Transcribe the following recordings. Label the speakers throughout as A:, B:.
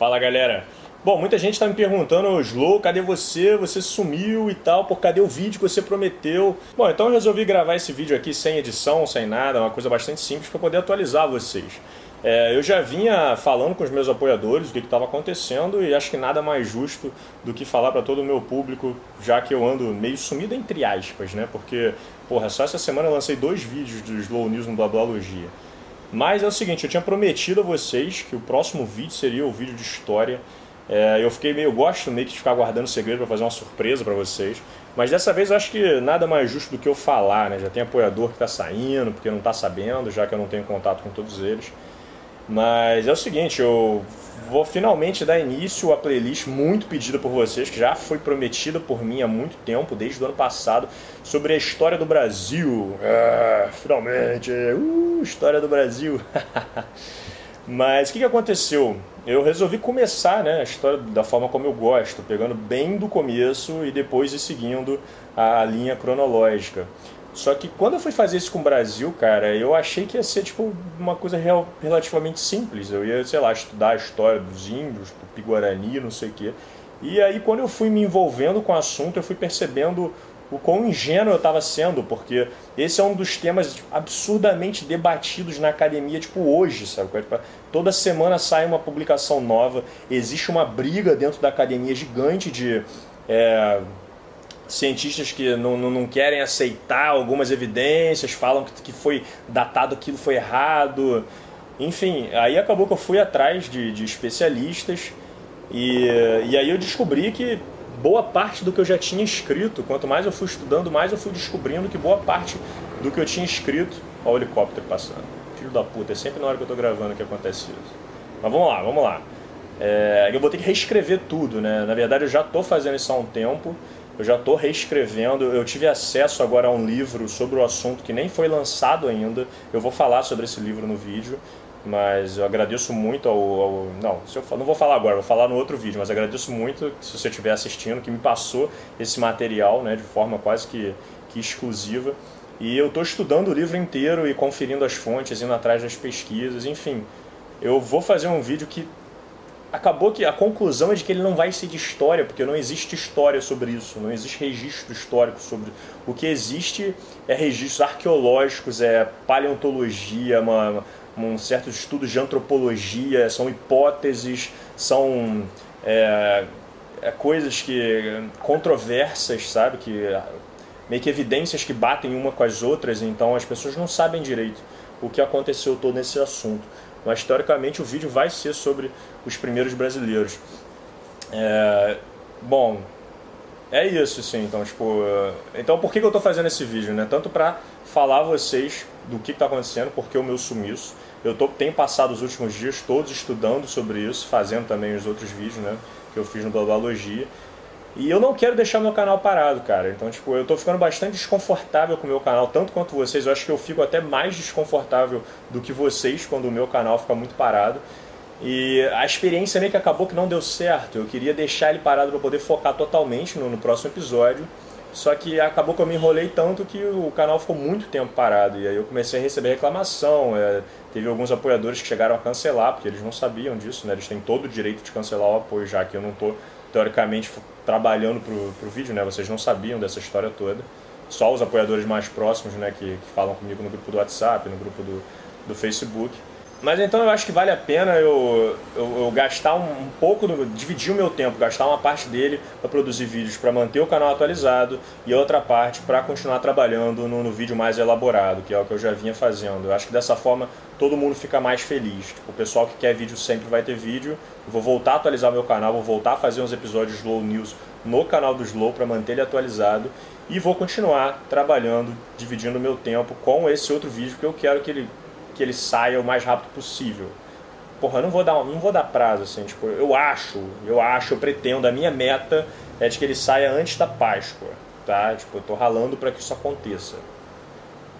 A: Fala galera. Bom, muita gente está me perguntando, Slow, cadê você? Você sumiu e tal, por cadê o vídeo que você prometeu? Bom, então eu resolvi gravar esse vídeo aqui sem edição, sem nada, uma coisa bastante simples para poder atualizar vocês. É, eu já vinha falando com os meus apoiadores o que estava acontecendo e acho que nada mais justo do que falar para todo o meu público, já que eu ando meio sumido entre aspas, né? Porque, porra, só essa semana eu lancei dois vídeos do Slow News no Blablalogia. Mas é o seguinte, eu tinha prometido a vocês que o próximo vídeo seria o vídeo de história. É, eu fiquei meio, gosto meio que de ficar guardando segredo para fazer uma surpresa para vocês. Mas dessa vez eu acho que nada mais justo do que eu falar, né? Já tem apoiador que está saindo, porque não está sabendo, já que eu não tenho contato com todos eles. Mas é o seguinte, eu vou finalmente dar início à playlist muito pedida por vocês, que já foi prometida por mim há muito tempo, desde o ano passado, sobre a história do Brasil. Ah, finalmente! Uh, história do Brasil! Mas o que, que aconteceu? Eu resolvi começar né, a história da forma como eu gosto, pegando bem do começo e depois seguindo a linha cronológica. Só que quando eu fui fazer isso com o Brasil, cara, eu achei que ia ser tipo uma coisa real, relativamente simples. Eu ia, sei lá, estudar a história dos índios, do Piguarani, não sei o quê. E aí quando eu fui me envolvendo com o assunto, eu fui percebendo o quão ingênuo eu estava sendo, porque esse é um dos temas absurdamente debatidos na academia, tipo hoje, sabe? Tipo, toda semana sai uma publicação nova, existe uma briga dentro da academia gigante de é, cientistas que não, não, não, querem aceitar algumas evidências, falam que, que foi datado aquilo foi errado. Enfim, aí acabou que eu fui atrás de, de especialistas e, e aí eu descobri que boa parte do que eu já tinha escrito, quanto mais eu fui estudando, mais eu fui descobrindo que boa parte do que eu tinha escrito. Olha o helicóptero passando. Filho da puta, é sempre na hora que eu tô gravando que acontece isso. Mas vamos lá, vamos lá. É, eu vou ter que reescrever tudo, né? Na verdade, eu já estou fazendo isso há um tempo. Eu já estou reescrevendo. Eu tive acesso agora a um livro sobre o assunto que nem foi lançado ainda. Eu vou falar sobre esse livro no vídeo, mas eu agradeço muito ao. ao não, eu, não vou falar agora, vou falar no outro vídeo, mas agradeço muito se você estiver assistindo, que me passou esse material né, de forma quase que, que exclusiva. E eu estou estudando o livro inteiro e conferindo as fontes, indo atrás das pesquisas, enfim. Eu vou fazer um vídeo que acabou que a conclusão é de que ele não vai ser de história, porque não existe história sobre isso, não existe registro histórico sobre. O que existe é registros arqueológicos, é paleontologia, uma, um certos estudos de antropologia, são hipóteses, são é, é coisas que controversas, sabe, que meio que evidências que batem uma com as outras, então as pessoas não sabem direito o que aconteceu todo nesse assunto mas teoricamente o vídeo vai ser sobre os primeiros brasileiros. É, bom, é isso sim, então tipo, então por que, que eu estou fazendo esse vídeo, né? Tanto para falar a vocês do que está acontecendo, porque o meu sumiço. Eu tô, tenho passado os últimos dias todos estudando sobre isso, fazendo também os outros vídeos, né? Que eu fiz no Blabalogia. E eu não quero deixar meu canal parado, cara. Então, tipo, eu tô ficando bastante desconfortável com o meu canal, tanto quanto vocês. Eu acho que eu fico até mais desconfortável do que vocês quando o meu canal fica muito parado. E a experiência meio que acabou que não deu certo. Eu queria deixar ele parado para poder focar totalmente no, no, próximo episódio. Só que acabou que eu me enrolei tanto que o canal ficou muito tempo parado. E aí eu comecei a receber reclamação. É, teve alguns apoiadores que chegaram a cancelar, porque eles não sabiam disso, né? Eles têm todo o direito de cancelar o apoio, já que eu não tô teoricamente trabalhando pro, pro vídeo, né? Vocês não sabiam dessa história toda. Só os apoiadores mais próximos, né, que, que falam comigo no grupo do WhatsApp, no grupo do, do Facebook. Mas então eu acho que vale a pena eu, eu, eu gastar um, um, pouco, do, dividir o meu tempo, gastar uma parte dele para produzir vídeos para manter o canal atualizado e outra parte para continuar trabalhando no, no, vídeo mais elaborado, que é o que eu já vinha fazendo. Eu acho que dessa forma todo mundo fica mais feliz. Tipo, o pessoal que quer vídeo sempre vai ter vídeo. Eu vou voltar a atualizar meu canal, vou voltar a fazer uns episódios Slow News no canal do Slow para manter ele atualizado e vou continuar trabalhando, dividindo meu tempo com esse outro vídeo que eu quero que ele que ele saia o mais rápido possível. Porra, eu não vou dar, não vou dar prazo assim, tipo, eu acho, eu acho, eu pretendo, a minha meta é de que ele saia antes da Páscoa, tá? Tipo, eu tô ralando para que isso aconteça.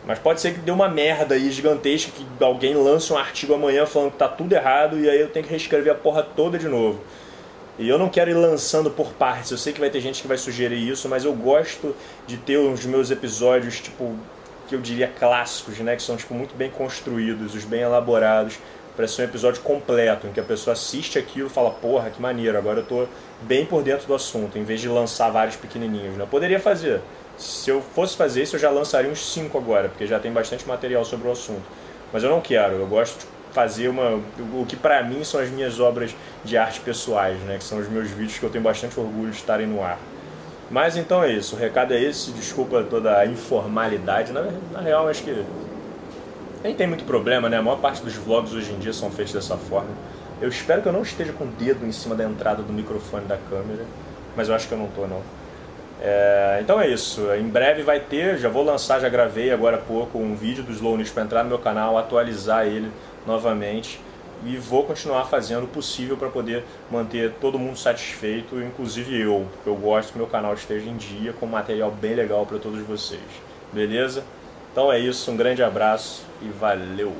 A: Mas pode ser que dê uma merda aí gigantesca que alguém lance um artigo amanhã falando que tá tudo errado e aí eu tenho que reescrever a porra toda de novo. E eu não quero ir lançando por partes. Eu sei que vai ter gente que vai sugerir isso, mas eu gosto de ter os meus episódios, tipo, que eu diria clássicos, né, que são tipo muito bem construídos, os bem elaborados, para ser um episódio completo, em que a pessoa assiste aquilo e fala, porra, que maneiro, agora eu tô bem por dentro do assunto, em vez de lançar vários pequenininhos. Né? Eu poderia fazer. Se eu fosse fazer isso, eu já lançaria uns 5 agora, porque já tem bastante material sobre o assunto. Mas eu não quero, eu gosto de fazer uma o que para mim são as minhas obras de arte pessoais, né, que são os meus vídeos que eu tenho bastante orgulho de estarem no ar. Mas então é isso, o recado é esse, desculpa toda a informalidade, na, na real acho que nem tem muito problema, né? A maior parte dos vlogs hoje em dia são feitos dessa forma. Eu espero que eu não esteja com o dedo em cima da entrada do microfone da câmera, mas eu acho que eu não tô não. É, então é isso, em breve vai ter, já vou lançar, já gravei agora há pouco um vídeo do Slow News para entrar no meu canal, atualizar ele novamente e vou continuar fazendo o possível para poder manter todo mundo satisfeito, inclusive eu, porque eu gosto que meu canal esteja em dia com material bem legal para todos vocês. Beleza? Então é isso, um grande abraço e valeu!